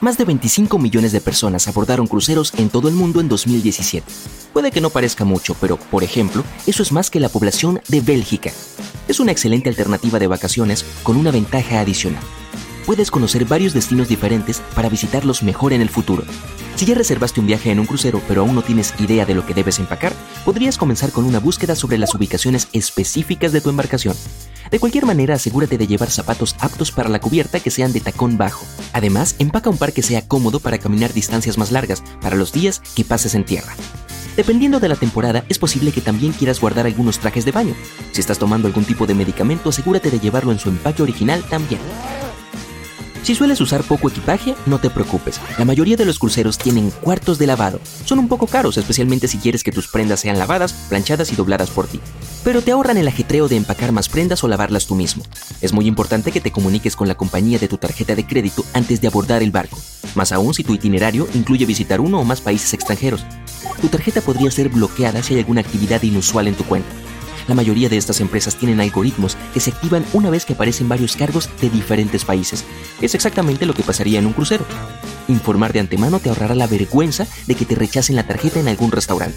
Más de 25 millones de personas abordaron cruceros en todo el mundo en 2017. Puede que no parezca mucho, pero, por ejemplo, eso es más que la población de Bélgica. Es una excelente alternativa de vacaciones con una ventaja adicional. Puedes conocer varios destinos diferentes para visitarlos mejor en el futuro. Si ya reservaste un viaje en un crucero pero aún no tienes idea de lo que debes empacar, podrías comenzar con una búsqueda sobre las ubicaciones específicas de tu embarcación. De cualquier manera, asegúrate de llevar zapatos aptos para la cubierta que sean de tacón bajo. Además, empaca un par que sea cómodo para caminar distancias más largas para los días que pases en tierra. Dependiendo de la temporada, es posible que también quieras guardar algunos trajes de baño. Si estás tomando algún tipo de medicamento, asegúrate de llevarlo en su empaque original también. Si sueles usar poco equipaje, no te preocupes. La mayoría de los cruceros tienen cuartos de lavado. Son un poco caros, especialmente si quieres que tus prendas sean lavadas, planchadas y dobladas por ti. Pero te ahorran el ajetreo de empacar más prendas o lavarlas tú mismo. Es muy importante que te comuniques con la compañía de tu tarjeta de crédito antes de abordar el barco. Más aún si tu itinerario incluye visitar uno o más países extranjeros. Tu tarjeta podría ser bloqueada si hay alguna actividad inusual en tu cuenta. La mayoría de estas empresas tienen algoritmos que se activan una vez que aparecen varios cargos de diferentes países. Es exactamente lo que pasaría en un crucero. Informar de antemano te ahorrará la vergüenza de que te rechacen la tarjeta en algún restaurante.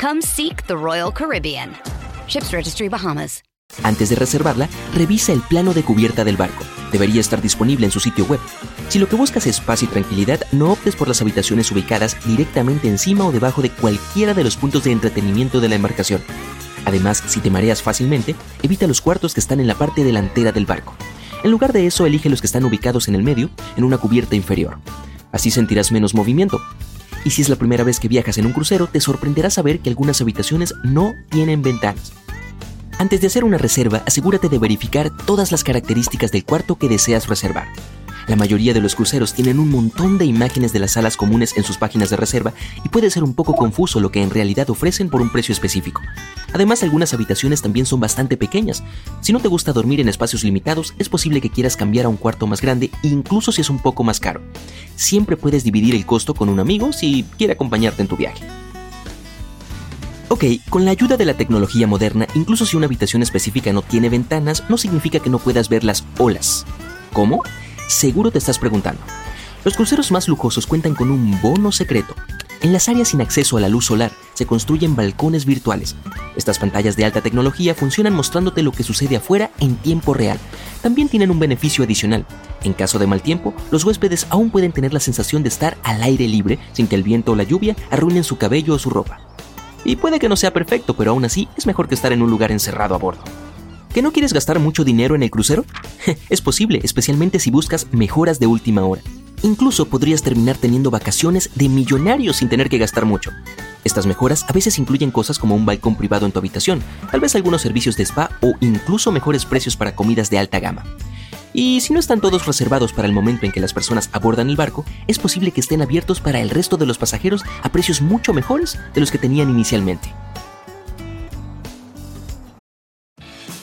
Come seek the Royal Caribbean. Ships Registry Bahamas. Antes de reservarla, revisa el plano de cubierta del barco. Debería estar disponible en su sitio web. Si lo que buscas es paz y tranquilidad, no optes por las habitaciones ubicadas directamente encima o debajo de cualquiera de los puntos de entretenimiento de la embarcación. Además, si te mareas fácilmente, evita los cuartos que están en la parte delantera del barco. En lugar de eso, elige los que están ubicados en el medio, en una cubierta inferior. Así sentirás menos movimiento. Y si es la primera vez que viajas en un crucero, te sorprenderá saber que algunas habitaciones no tienen ventanas. Antes de hacer una reserva, asegúrate de verificar todas las características del cuarto que deseas reservar. La mayoría de los cruceros tienen un montón de imágenes de las salas comunes en sus páginas de reserva y puede ser un poco confuso lo que en realidad ofrecen por un precio específico. Además, algunas habitaciones también son bastante pequeñas. Si no te gusta dormir en espacios limitados, es posible que quieras cambiar a un cuarto más grande, incluso si es un poco más caro. Siempre puedes dividir el costo con un amigo si quiere acompañarte en tu viaje. Ok, con la ayuda de la tecnología moderna, incluso si una habitación específica no tiene ventanas, no significa que no puedas ver las olas. ¿Cómo? Seguro te estás preguntando. Los cruceros más lujosos cuentan con un bono secreto. En las áreas sin acceso a la luz solar se construyen balcones virtuales. Estas pantallas de alta tecnología funcionan mostrándote lo que sucede afuera en tiempo real. También tienen un beneficio adicional. En caso de mal tiempo, los huéspedes aún pueden tener la sensación de estar al aire libre sin que el viento o la lluvia arruinen su cabello o su ropa. Y puede que no sea perfecto, pero aún así es mejor que estar en un lugar encerrado a bordo. ¿Que no quieres gastar mucho dinero en el crucero? es posible, especialmente si buscas mejoras de última hora. Incluso podrías terminar teniendo vacaciones de millonarios sin tener que gastar mucho. Estas mejoras a veces incluyen cosas como un balcón privado en tu habitación, tal vez algunos servicios de spa o incluso mejores precios para comidas de alta gama. Y si no están todos reservados para el momento en que las personas abordan el barco, es posible que estén abiertos para el resto de los pasajeros a precios mucho mejores de los que tenían inicialmente.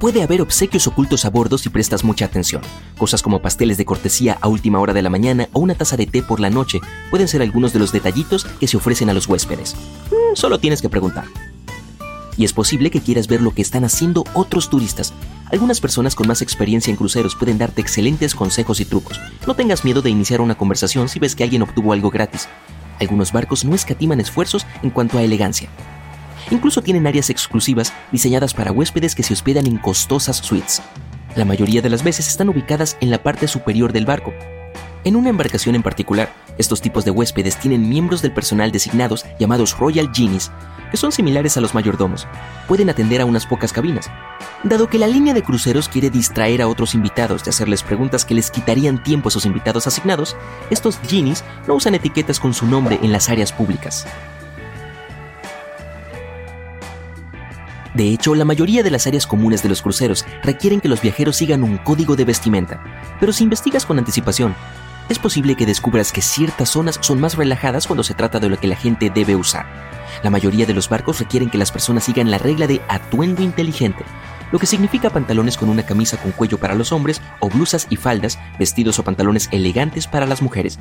Puede haber obsequios ocultos a bordo si prestas mucha atención. Cosas como pasteles de cortesía a última hora de la mañana o una taza de té por la noche pueden ser algunos de los detallitos que se ofrecen a los huéspedes. Mm, solo tienes que preguntar. Y es posible que quieras ver lo que están haciendo otros turistas. Algunas personas con más experiencia en cruceros pueden darte excelentes consejos y trucos. No tengas miedo de iniciar una conversación si ves que alguien obtuvo algo gratis. Algunos barcos no escatiman esfuerzos en cuanto a elegancia. Incluso tienen áreas exclusivas diseñadas para huéspedes que se hospedan en costosas suites. La mayoría de las veces están ubicadas en la parte superior del barco. En una embarcación en particular, estos tipos de huéspedes tienen miembros del personal designados llamados Royal Genies, que son similares a los mayordomos. Pueden atender a unas pocas cabinas. Dado que la línea de cruceros quiere distraer a otros invitados de hacerles preguntas que les quitarían tiempo a sus invitados asignados, estos genies no usan etiquetas con su nombre en las áreas públicas. De hecho, la mayoría de las áreas comunes de los cruceros requieren que los viajeros sigan un código de vestimenta, pero si investigas con anticipación, es posible que descubras que ciertas zonas son más relajadas cuando se trata de lo que la gente debe usar. La mayoría de los barcos requieren que las personas sigan la regla de atuendo inteligente, lo que significa pantalones con una camisa con cuello para los hombres o blusas y faldas, vestidos o pantalones elegantes para las mujeres,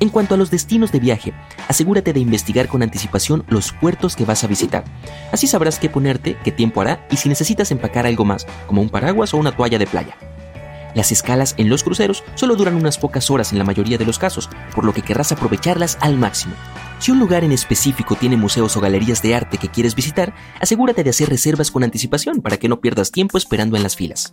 en cuanto a los destinos de viaje, asegúrate de investigar con anticipación los puertos que vas a visitar. Así sabrás qué ponerte, qué tiempo hará y si necesitas empacar algo más, como un paraguas o una toalla de playa. Las escalas en los cruceros solo duran unas pocas horas en la mayoría de los casos, por lo que querrás aprovecharlas al máximo. Si un lugar en específico tiene museos o galerías de arte que quieres visitar, asegúrate de hacer reservas con anticipación para que no pierdas tiempo esperando en las filas.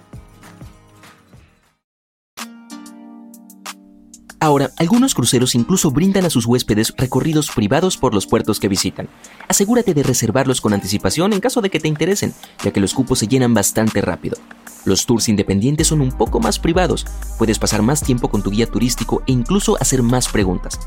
Ahora, algunos cruceros incluso brindan a sus huéspedes recorridos privados por los puertos que visitan. Asegúrate de reservarlos con anticipación en caso de que te interesen, ya que los cupos se llenan bastante rápido. Los tours independientes son un poco más privados, puedes pasar más tiempo con tu guía turístico e incluso hacer más preguntas.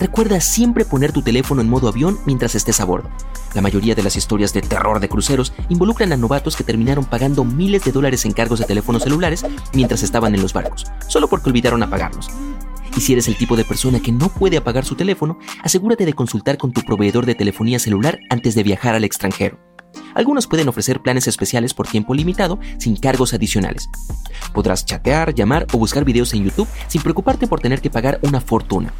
Recuerda siempre poner tu teléfono en modo avión mientras estés a bordo. La mayoría de las historias de terror de cruceros involucran a novatos que terminaron pagando miles de dólares en cargos de teléfonos celulares mientras estaban en los barcos, solo porque olvidaron apagarlos. Y si eres el tipo de persona que no puede apagar su teléfono, asegúrate de consultar con tu proveedor de telefonía celular antes de viajar al extranjero. Algunos pueden ofrecer planes especiales por tiempo limitado sin cargos adicionales. Podrás chatear, llamar o buscar videos en YouTube sin preocuparte por tener que pagar una fortuna.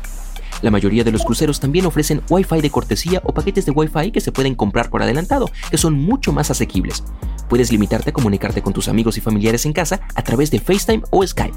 La mayoría de los cruceros también ofrecen Wi-Fi de cortesía o paquetes de Wi-Fi que se pueden comprar por adelantado, que son mucho más asequibles. Puedes limitarte a comunicarte con tus amigos y familiares en casa a través de FaceTime o Skype.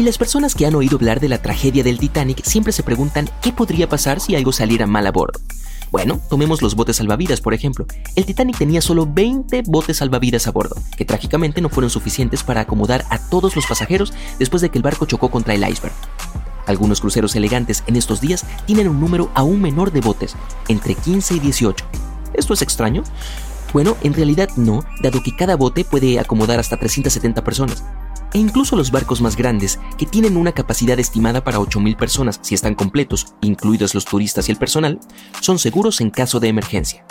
Y las personas que han oído hablar de la tragedia del Titanic siempre se preguntan qué podría pasar si algo saliera mal a bordo. Bueno, tomemos los botes salvavidas, por ejemplo. El Titanic tenía solo 20 botes salvavidas a bordo, que trágicamente no fueron suficientes para acomodar a todos los pasajeros después de que el barco chocó contra el iceberg. Algunos cruceros elegantes en estos días tienen un número aún menor de botes, entre 15 y 18. ¿Esto es extraño? Bueno, en realidad no, dado que cada bote puede acomodar hasta 370 personas e incluso los barcos más grandes, que tienen una capacidad estimada para 8.000 personas si están completos, incluidos los turistas y el personal, son seguros en caso de emergencia.